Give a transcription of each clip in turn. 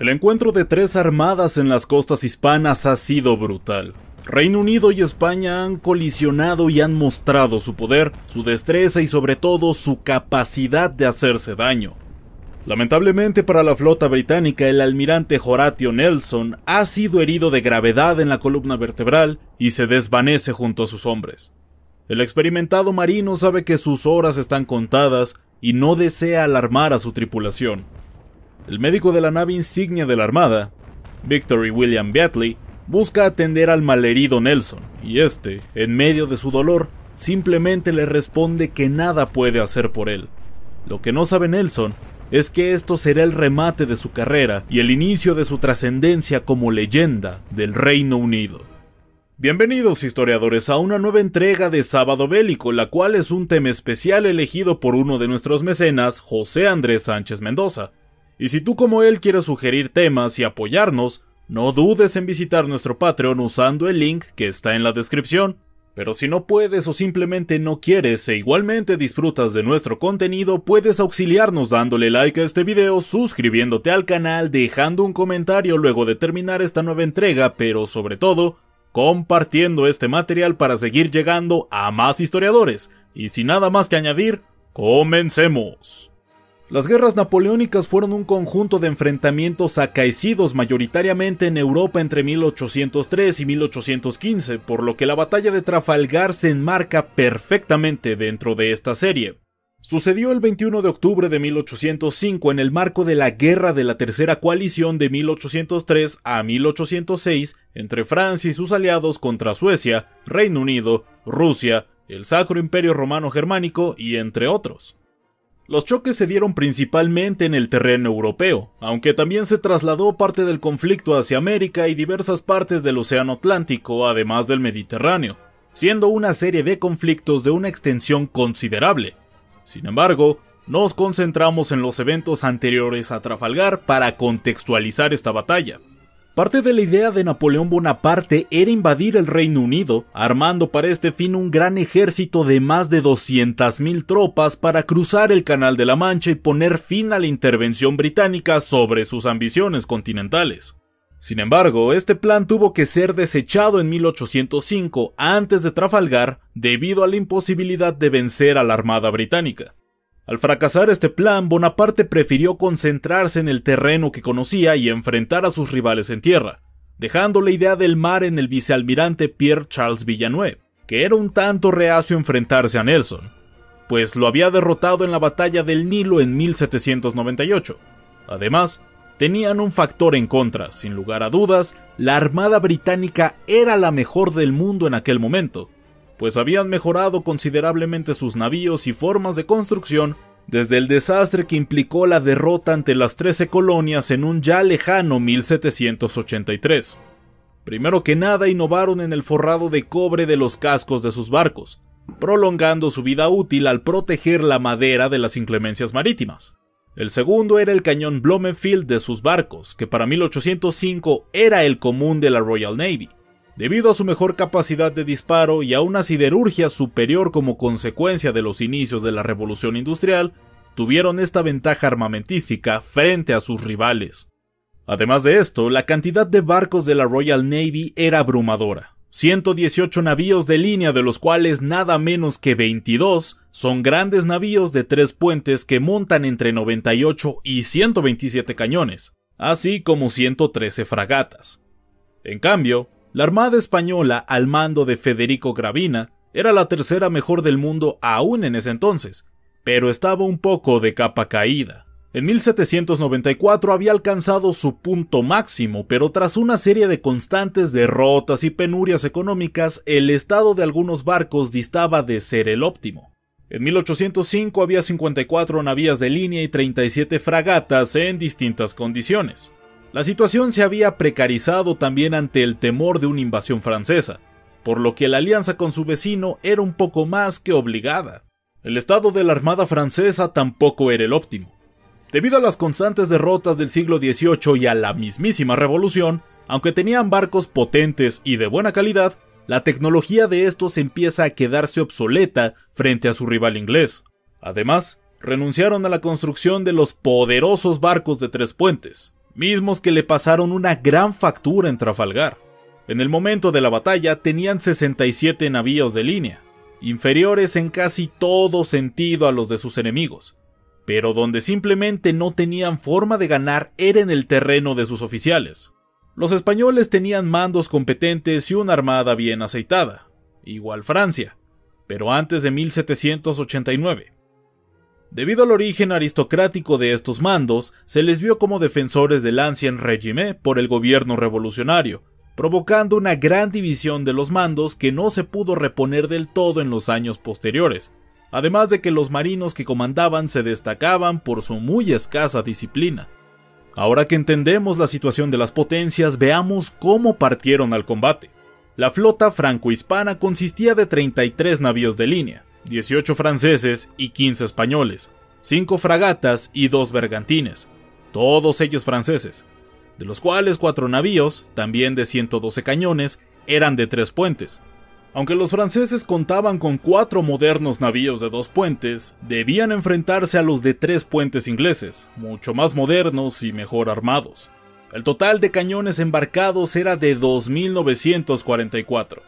El encuentro de tres armadas en las costas hispanas ha sido brutal. Reino Unido y España han colisionado y han mostrado su poder, su destreza y sobre todo su capacidad de hacerse daño. Lamentablemente para la flota británica, el almirante Horatio Nelson ha sido herido de gravedad en la columna vertebral y se desvanece junto a sus hombres. El experimentado marino sabe que sus horas están contadas y no desea alarmar a su tripulación. El médico de la nave insignia de la Armada, Victory William Beatley, busca atender al malherido Nelson, y este, en medio de su dolor, simplemente le responde que nada puede hacer por él. Lo que no sabe Nelson es que esto será el remate de su carrera y el inicio de su trascendencia como leyenda del Reino Unido. Bienvenidos historiadores a una nueva entrega de Sábado Bélico, la cual es un tema especial elegido por uno de nuestros mecenas, José Andrés Sánchez Mendoza. Y si tú como él quieres sugerir temas y apoyarnos, no dudes en visitar nuestro Patreon usando el link que está en la descripción. Pero si no puedes o simplemente no quieres e igualmente disfrutas de nuestro contenido, puedes auxiliarnos dándole like a este video, suscribiéndote al canal, dejando un comentario luego de terminar esta nueva entrega, pero sobre todo, compartiendo este material para seguir llegando a más historiadores. Y sin nada más que añadir, comencemos. Las guerras napoleónicas fueron un conjunto de enfrentamientos acaecidos mayoritariamente en Europa entre 1803 y 1815, por lo que la batalla de Trafalgar se enmarca perfectamente dentro de esta serie. Sucedió el 21 de octubre de 1805 en el marco de la Guerra de la Tercera Coalición de 1803 a 1806 entre Francia y sus aliados contra Suecia, Reino Unido, Rusia, el Sacro Imperio Romano Germánico y entre otros. Los choques se dieron principalmente en el terreno europeo, aunque también se trasladó parte del conflicto hacia América y diversas partes del Océano Atlántico, además del Mediterráneo, siendo una serie de conflictos de una extensión considerable. Sin embargo, nos concentramos en los eventos anteriores a Trafalgar para contextualizar esta batalla. Parte de la idea de Napoleón Bonaparte era invadir el Reino Unido, armando para este fin un gran ejército de más de 200.000 tropas para cruzar el Canal de la Mancha y poner fin a la intervención británica sobre sus ambiciones continentales. Sin embargo, este plan tuvo que ser desechado en 1805 antes de Trafalgar debido a la imposibilidad de vencer a la Armada británica. Al fracasar este plan, Bonaparte prefirió concentrarse en el terreno que conocía y enfrentar a sus rivales en tierra, dejando la idea del mar en el vicealmirante Pierre Charles Villeneuve, que era un tanto reacio a enfrentarse a Nelson, pues lo había derrotado en la batalla del Nilo en 1798. Además, tenían un factor en contra, sin lugar a dudas, la Armada Británica era la mejor del mundo en aquel momento, pues habían mejorado considerablemente sus navíos y formas de construcción desde el desastre que implicó la derrota ante las Trece Colonias en un ya lejano 1783. Primero que nada innovaron en el forrado de cobre de los cascos de sus barcos, prolongando su vida útil al proteger la madera de las inclemencias marítimas. El segundo era el cañón Blomenfield de sus barcos, que para 1805 era el común de la Royal Navy debido a su mejor capacidad de disparo y a una siderurgia superior como consecuencia de los inicios de la revolución industrial, tuvieron esta ventaja armamentística frente a sus rivales. Además de esto, la cantidad de barcos de la Royal Navy era abrumadora. 118 navíos de línea de los cuales nada menos que 22 son grandes navíos de tres puentes que montan entre 98 y 127 cañones, así como 113 fragatas. En cambio, la Armada Española, al mando de Federico Gravina, era la tercera mejor del mundo aún en ese entonces, pero estaba un poco de capa caída. En 1794 había alcanzado su punto máximo, pero tras una serie de constantes derrotas y penurias económicas, el estado de algunos barcos distaba de ser el óptimo. En 1805 había 54 navías de línea y 37 fragatas en distintas condiciones. La situación se había precarizado también ante el temor de una invasión francesa, por lo que la alianza con su vecino era un poco más que obligada. El estado de la Armada francesa tampoco era el óptimo. Debido a las constantes derrotas del siglo XVIII y a la mismísima revolución, aunque tenían barcos potentes y de buena calidad, la tecnología de estos empieza a quedarse obsoleta frente a su rival inglés. Además, renunciaron a la construcción de los poderosos barcos de tres puentes, mismos que le pasaron una gran factura en Trafalgar. En el momento de la batalla tenían 67 navíos de línea, inferiores en casi todo sentido a los de sus enemigos, pero donde simplemente no tenían forma de ganar era en el terreno de sus oficiales. Los españoles tenían mandos competentes y una armada bien aceitada, igual Francia, pero antes de 1789. Debido al origen aristocrático de estos mandos, se les vio como defensores del Ancien Régime por el gobierno revolucionario, provocando una gran división de los mandos que no se pudo reponer del todo en los años posteriores, además de que los marinos que comandaban se destacaban por su muy escasa disciplina. Ahora que entendemos la situación de las potencias, veamos cómo partieron al combate. La flota franco-hispana consistía de 33 navíos de línea, 18 franceses y 15 españoles, 5 fragatas y 2 bergantines, todos ellos franceses, de los cuales 4 navíos, también de 112 cañones, eran de 3 puentes, aunque los franceses contaban con cuatro modernos navíos de dos puentes, debían enfrentarse a los de tres puentes ingleses, mucho más modernos y mejor armados. El total de cañones embarcados era de 2.944.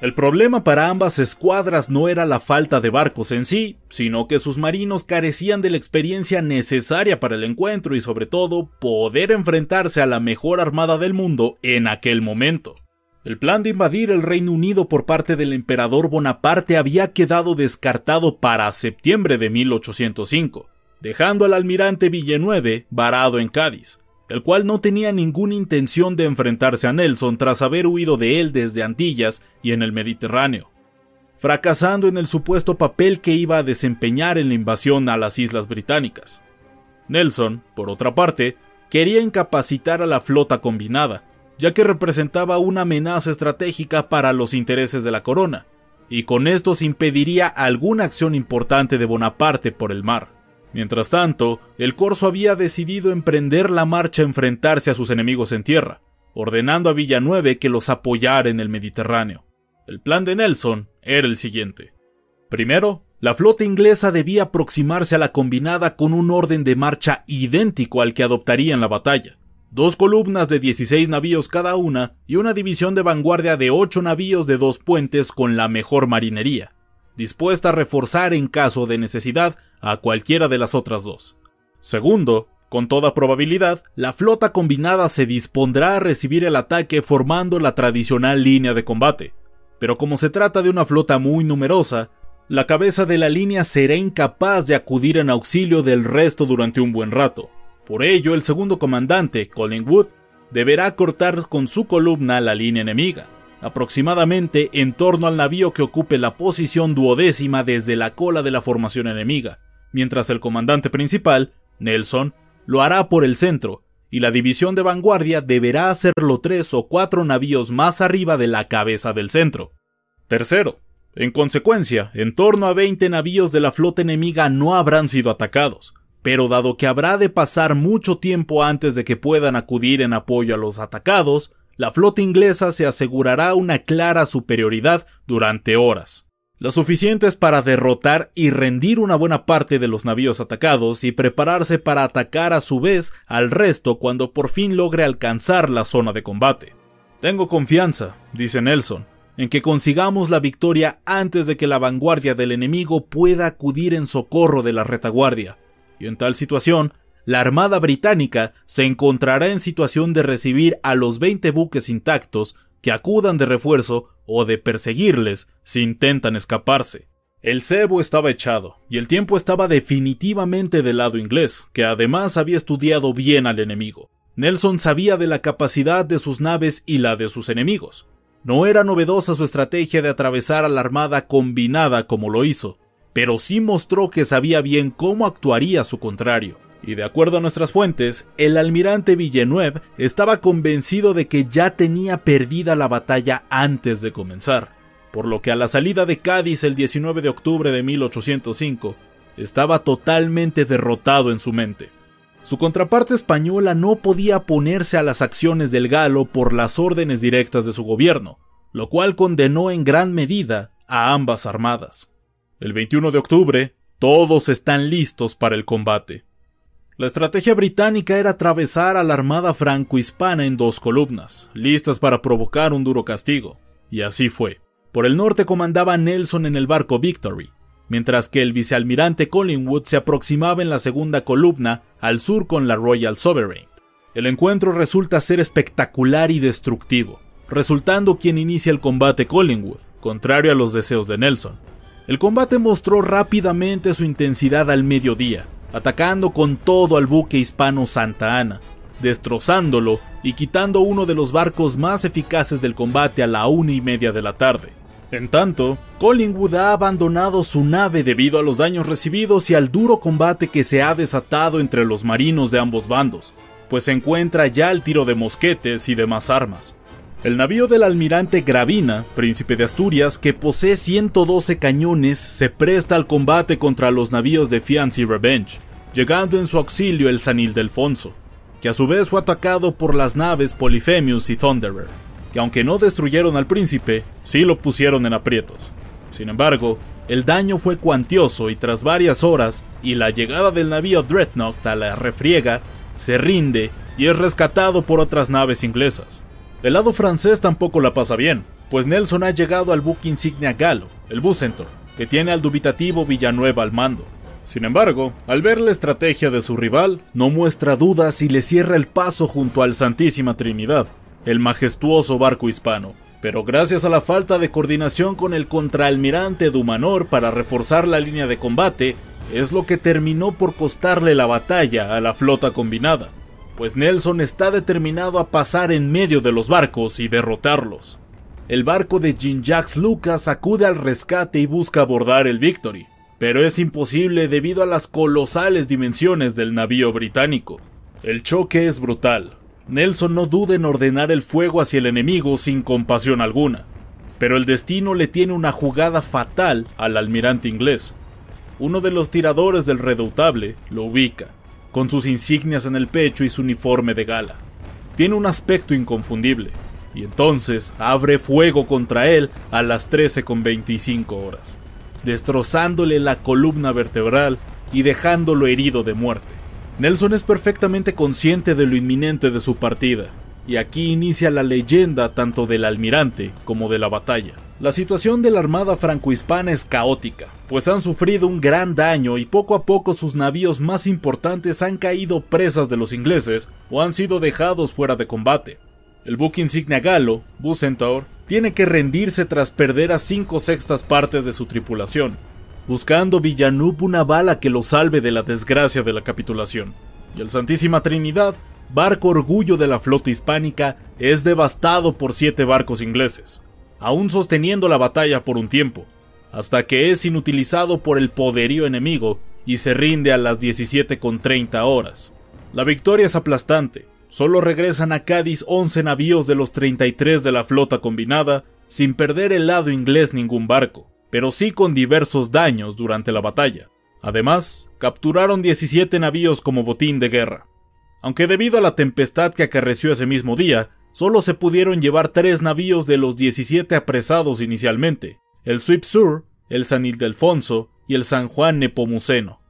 El problema para ambas escuadras no era la falta de barcos en sí, sino que sus marinos carecían de la experiencia necesaria para el encuentro y sobre todo poder enfrentarse a la mejor armada del mundo en aquel momento. El plan de invadir el Reino Unido por parte del emperador Bonaparte había quedado descartado para septiembre de 1805, dejando al almirante Villeneuve varado en Cádiz, el cual no tenía ninguna intención de enfrentarse a Nelson tras haber huido de él desde Antillas y en el Mediterráneo, fracasando en el supuesto papel que iba a desempeñar en la invasión a las Islas Británicas. Nelson, por otra parte, quería incapacitar a la flota combinada, ya que representaba una amenaza estratégica para los intereses de la corona, y con esto se impediría alguna acción importante de Bonaparte por el mar. Mientras tanto, el corso había decidido emprender la marcha a enfrentarse a sus enemigos en tierra, ordenando a Villanueve que los apoyara en el Mediterráneo. El plan de Nelson era el siguiente. Primero, la flota inglesa debía aproximarse a la combinada con un orden de marcha idéntico al que adoptaría en la batalla dos columnas de 16 navíos cada una y una división de vanguardia de 8 navíos de dos puentes con la mejor marinería, dispuesta a reforzar en caso de necesidad a cualquiera de las otras dos. Segundo, con toda probabilidad, la flota combinada se dispondrá a recibir el ataque formando la tradicional línea de combate, pero como se trata de una flota muy numerosa, la cabeza de la línea será incapaz de acudir en auxilio del resto durante un buen rato, por ello, el segundo comandante, Collingwood, deberá cortar con su columna la línea enemiga, aproximadamente en torno al navío que ocupe la posición duodécima desde la cola de la formación enemiga, mientras el comandante principal, Nelson, lo hará por el centro, y la división de vanguardia deberá hacerlo tres o cuatro navíos más arriba de la cabeza del centro. Tercero, en consecuencia, en torno a 20 navíos de la flota enemiga no habrán sido atacados, pero dado que habrá de pasar mucho tiempo antes de que puedan acudir en apoyo a los atacados, la flota inglesa se asegurará una clara superioridad durante horas, lo suficientes para derrotar y rendir una buena parte de los navíos atacados y prepararse para atacar a su vez al resto cuando por fin logre alcanzar la zona de combate. Tengo confianza, dice Nelson, en que consigamos la victoria antes de que la vanguardia del enemigo pueda acudir en socorro de la retaguardia, y en tal situación, la Armada Británica se encontrará en situación de recibir a los 20 buques intactos que acudan de refuerzo o de perseguirles si intentan escaparse. El cebo estaba echado, y el tiempo estaba definitivamente del lado inglés, que además había estudiado bien al enemigo. Nelson sabía de la capacidad de sus naves y la de sus enemigos. No era novedosa su estrategia de atravesar a la armada combinada como lo hizo, pero sí mostró que sabía bien cómo actuaría su contrario. Y de acuerdo a nuestras fuentes, el almirante Villeneuve estaba convencido de que ya tenía perdida la batalla antes de comenzar, por lo que a la salida de Cádiz el 19 de octubre de 1805, estaba totalmente derrotado en su mente. Su contraparte española no podía ponerse a las acciones del galo por las órdenes directas de su gobierno, lo cual condenó en gran medida a ambas armadas. El 21 de octubre, todos están listos para el combate. La estrategia británica era atravesar a la armada franco-hispana en dos columnas, listas para provocar un duro castigo. Y así fue. Por el norte comandaba Nelson en el barco Victory, mientras que el vicealmirante Collingwood se aproximaba en la segunda columna al sur con la Royal Sovereign. El encuentro resulta ser espectacular y destructivo, resultando quien inicia el combate Collingwood, contrario a los deseos de Nelson. El combate mostró rápidamente su intensidad al mediodía, atacando con todo al buque hispano Santa Ana, destrozándolo y quitando uno de los barcos más eficaces del combate a la una y media de la tarde. En tanto, Collingwood ha abandonado su nave debido a los daños recibidos y al duro combate que se ha desatado entre los marinos de ambos bandos, pues se encuentra ya al tiro de mosquetes y demás armas. El navío del almirante Gravina, príncipe de Asturias, que posee 112 cañones, se presta al combate contra los navíos de Fiancy Revenge, llegando en su auxilio el San Ildefonso, que a su vez fue atacado por las naves Polyphemus y Thunderer, que aunque no destruyeron al príncipe, sí lo pusieron en aprietos. Sin embargo, el daño fue cuantioso y tras varias horas y la llegada del navío Dreadnought a la refriega, se rinde y es rescatado por otras naves inglesas. El lado francés tampoco la pasa bien, pues Nelson ha llegado al buque insignia galo, el Bucentaur, que tiene al dubitativo Villanueva al mando. Sin embargo, al ver la estrategia de su rival, no muestra dudas y le cierra el paso junto al Santísima Trinidad, el majestuoso barco hispano. Pero gracias a la falta de coordinación con el contraalmirante Dumanor para reforzar la línea de combate, es lo que terminó por costarle la batalla a la flota combinada pues Nelson está determinado a pasar en medio de los barcos y derrotarlos. El barco de Jean-Jacques Lucas acude al rescate y busca abordar el Victory, pero es imposible debido a las colosales dimensiones del navío británico. El choque es brutal. Nelson no duda en ordenar el fuego hacia el enemigo sin compasión alguna, pero el destino le tiene una jugada fatal al almirante inglés. Uno de los tiradores del redoutable lo ubica, con sus insignias en el pecho y su uniforme de gala. Tiene un aspecto inconfundible, y entonces abre fuego contra él a las 13.25 horas, destrozándole la columna vertebral y dejándolo herido de muerte. Nelson es perfectamente consciente de lo inminente de su partida, y aquí inicia la leyenda tanto del almirante como de la batalla. La situación de la Armada franco-hispana es caótica, pues han sufrido un gran daño y poco a poco sus navíos más importantes han caído presas de los ingleses o han sido dejados fuera de combate. El buque insignia galo, Bucentaur, tiene que rendirse tras perder a cinco sextas partes de su tripulación, buscando Villeneuve una bala que lo salve de la desgracia de la capitulación. Y el Santísima Trinidad, barco orgullo de la flota hispánica, es devastado por siete barcos ingleses aún sosteniendo la batalla por un tiempo, hasta que es inutilizado por el poderío enemigo y se rinde a las 17.30 horas. La victoria es aplastante, solo regresan a Cádiz 11 navíos de los 33 de la flota combinada, sin perder el lado inglés ningún barco, pero sí con diversos daños durante la batalla. Además, capturaron 17 navíos como botín de guerra. Aunque debido a la tempestad que acarreció ese mismo día, solo se pudieron llevar tres navíos de los 17 apresados inicialmente, el Sweep Sur, el San Ildefonso y el San Juan Nepomuceno.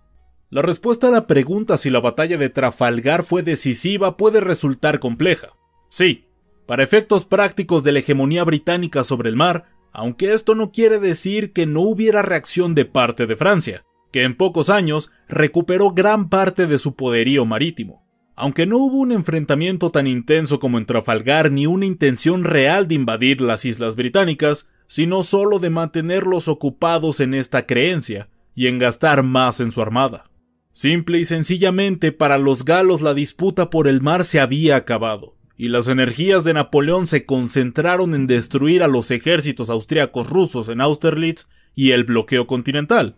La respuesta a la pregunta si la batalla de Trafalgar fue decisiva puede resultar compleja. Sí, para efectos prácticos de la hegemonía británica sobre el mar, aunque esto no quiere decir que no hubiera reacción de parte de Francia, que en pocos años recuperó gran parte de su poderío marítimo. Aunque no hubo un enfrentamiento tan intenso como en Trafalgar ni una intención real de invadir las islas británicas, sino solo de mantenerlos ocupados en esta creencia y en gastar más en su armada. Simple y sencillamente para los galos la disputa por el mar se había acabado, y las energías de Napoleón se concentraron en destruir a los ejércitos austriacos rusos en Austerlitz y el bloqueo continental,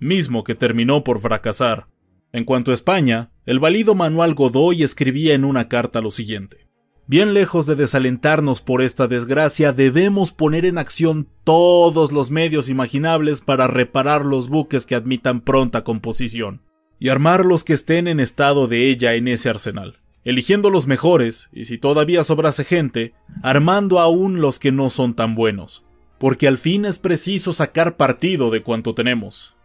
mismo que terminó por fracasar. En cuanto a España, el válido Manuel Godoy escribía en una carta lo siguiente. Bien lejos de desalentarnos por esta desgracia, debemos poner en acción todos los medios imaginables para reparar los buques que admitan pronta composición, y armar los que estén en estado de ella en ese arsenal, eligiendo los mejores, y si todavía sobrase gente, armando aún los que no son tan buenos, porque al fin es preciso sacar partido de cuanto tenemos.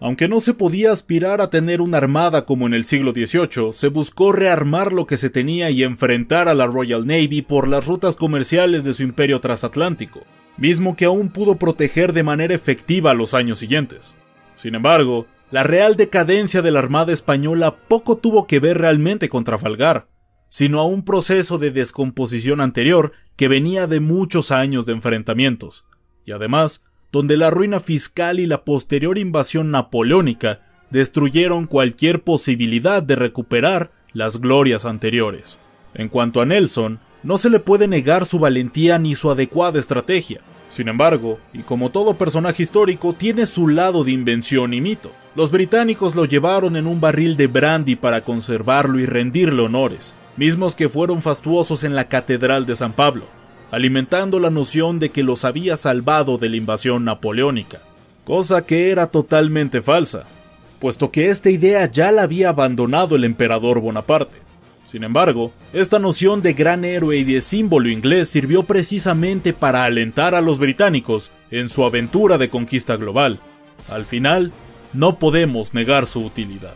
Aunque no se podía aspirar a tener una armada como en el siglo XVIII, se buscó rearmar lo que se tenía y enfrentar a la Royal Navy por las rutas comerciales de su imperio transatlántico, mismo que aún pudo proteger de manera efectiva los años siguientes. Sin embargo, la real decadencia de la Armada Española poco tuvo que ver realmente con Trafalgar, sino a un proceso de descomposición anterior que venía de muchos años de enfrentamientos, y además donde la ruina fiscal y la posterior invasión napoleónica destruyeron cualquier posibilidad de recuperar las glorias anteriores. En cuanto a Nelson, no se le puede negar su valentía ni su adecuada estrategia. Sin embargo, y como todo personaje histórico, tiene su lado de invención y mito. Los británicos lo llevaron en un barril de brandy para conservarlo y rendirle honores, mismos que fueron fastuosos en la Catedral de San Pablo alimentando la noción de que los había salvado de la invasión napoleónica, cosa que era totalmente falsa, puesto que esta idea ya la había abandonado el emperador Bonaparte. Sin embargo, esta noción de gran héroe y de símbolo inglés sirvió precisamente para alentar a los británicos en su aventura de conquista global. Al final, no podemos negar su utilidad.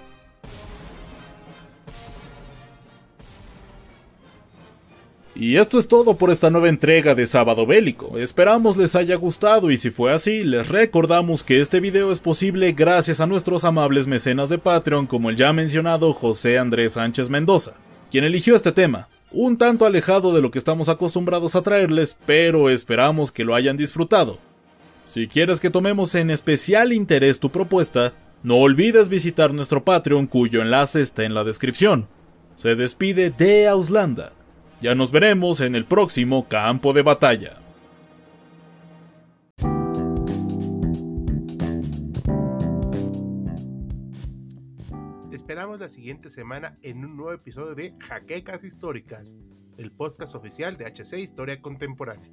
Y esto es todo por esta nueva entrega de Sábado Bélico. Esperamos les haya gustado y si fue así, les recordamos que este video es posible gracias a nuestros amables mecenas de Patreon como el ya mencionado José Andrés Sánchez Mendoza, quien eligió este tema, un tanto alejado de lo que estamos acostumbrados a traerles, pero esperamos que lo hayan disfrutado. Si quieres que tomemos en especial interés tu propuesta, no olvides visitar nuestro Patreon cuyo enlace está en la descripción. Se despide de Auslanda. Ya nos veremos en el próximo campo de batalla. esperamos la siguiente semana en un nuevo episodio de Jaquecas Históricas, el podcast oficial de HC Historia Contemporánea.